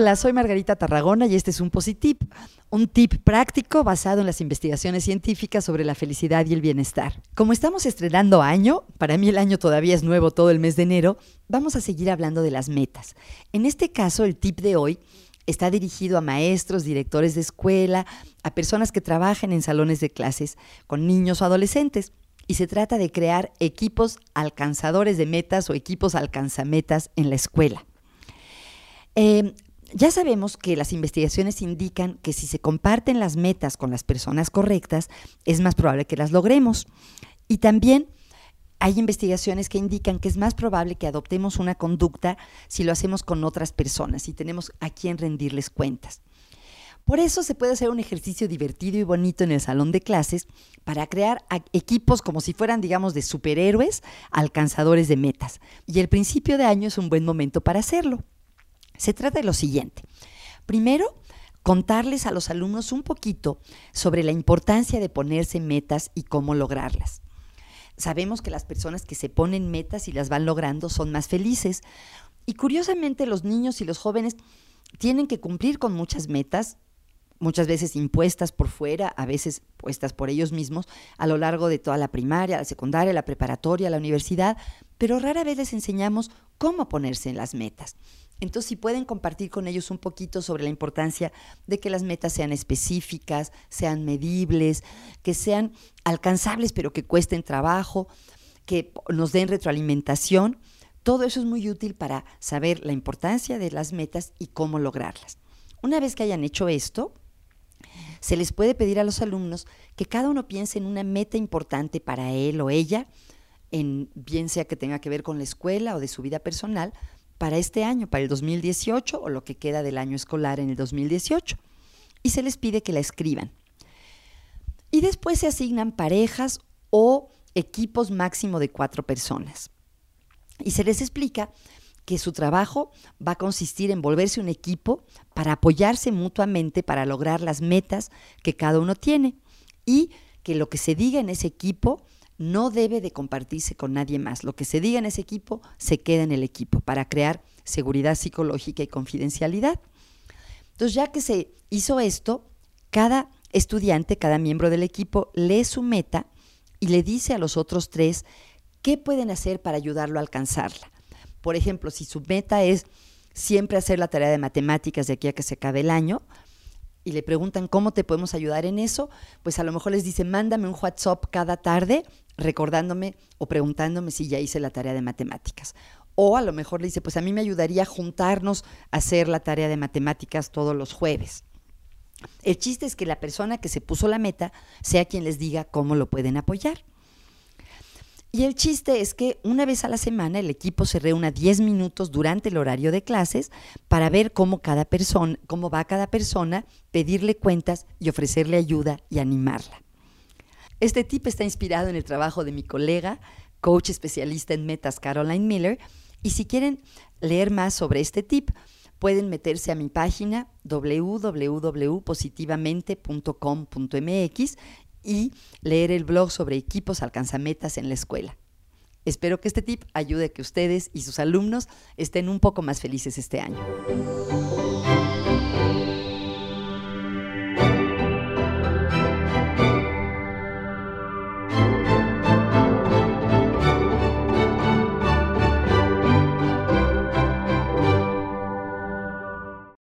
Hola, soy Margarita Tarragona y este es un Positip, un tip práctico basado en las investigaciones científicas sobre la felicidad y el bienestar. Como estamos estrenando año, para mí el año todavía es nuevo todo el mes de enero, vamos a seguir hablando de las metas. En este caso, el tip de hoy está dirigido a maestros, directores de escuela, a personas que trabajan en salones de clases con niños o adolescentes. Y se trata de crear equipos alcanzadores de metas o equipos alcanzametas en la escuela. Eh, ya sabemos que las investigaciones indican que si se comparten las metas con las personas correctas, es más probable que las logremos. Y también hay investigaciones que indican que es más probable que adoptemos una conducta si lo hacemos con otras personas y tenemos a quien rendirles cuentas. Por eso se puede hacer un ejercicio divertido y bonito en el salón de clases para crear equipos como si fueran, digamos, de superhéroes alcanzadores de metas. Y el principio de año es un buen momento para hacerlo. Se trata de lo siguiente. Primero, contarles a los alumnos un poquito sobre la importancia de ponerse metas y cómo lograrlas. Sabemos que las personas que se ponen metas y las van logrando son más felices. Y curiosamente los niños y los jóvenes tienen que cumplir con muchas metas, muchas veces impuestas por fuera, a veces puestas por ellos mismos, a lo largo de toda la primaria, la secundaria, la preparatoria, la universidad, pero rara vez les enseñamos cómo ponerse en las metas. Entonces, si pueden compartir con ellos un poquito sobre la importancia de que las metas sean específicas, sean medibles, que sean alcanzables, pero que cuesten trabajo, que nos den retroalimentación, todo eso es muy útil para saber la importancia de las metas y cómo lograrlas. Una vez que hayan hecho esto, se les puede pedir a los alumnos que cada uno piense en una meta importante para él o ella, en, bien sea que tenga que ver con la escuela o de su vida personal, para este año, para el 2018 o lo que queda del año escolar en el 2018. Y se les pide que la escriban. Y después se asignan parejas o equipos máximo de cuatro personas. Y se les explica que su trabajo va a consistir en volverse un equipo para apoyarse mutuamente para lograr las metas que cada uno tiene y que lo que se diga en ese equipo no debe de compartirse con nadie más. Lo que se diga en ese equipo se queda en el equipo para crear seguridad psicológica y confidencialidad. Entonces, ya que se hizo esto, cada estudiante, cada miembro del equipo lee su meta y le dice a los otros tres qué pueden hacer para ayudarlo a alcanzarla. Por ejemplo, si su meta es siempre hacer la tarea de matemáticas de aquí a que se acabe el año, y le preguntan cómo te podemos ayudar en eso, pues a lo mejor les dice, mándame un WhatsApp cada tarde recordándome o preguntándome si ya hice la tarea de matemáticas. O a lo mejor le dice, pues a mí me ayudaría juntarnos a hacer la tarea de matemáticas todos los jueves. El chiste es que la persona que se puso la meta sea quien les diga cómo lo pueden apoyar. Y el chiste es que una vez a la semana el equipo se reúna 10 minutos durante el horario de clases para ver cómo cada persona, cómo va cada persona, pedirle cuentas y ofrecerle ayuda y animarla. Este tip está inspirado en el trabajo de mi colega, coach especialista en metas Caroline Miller, y si quieren leer más sobre este tip, pueden meterse a mi página www.positivamente.com.mx y leer el blog sobre equipos alcanzametas en la escuela. Espero que este tip ayude a que ustedes y sus alumnos estén un poco más felices este año.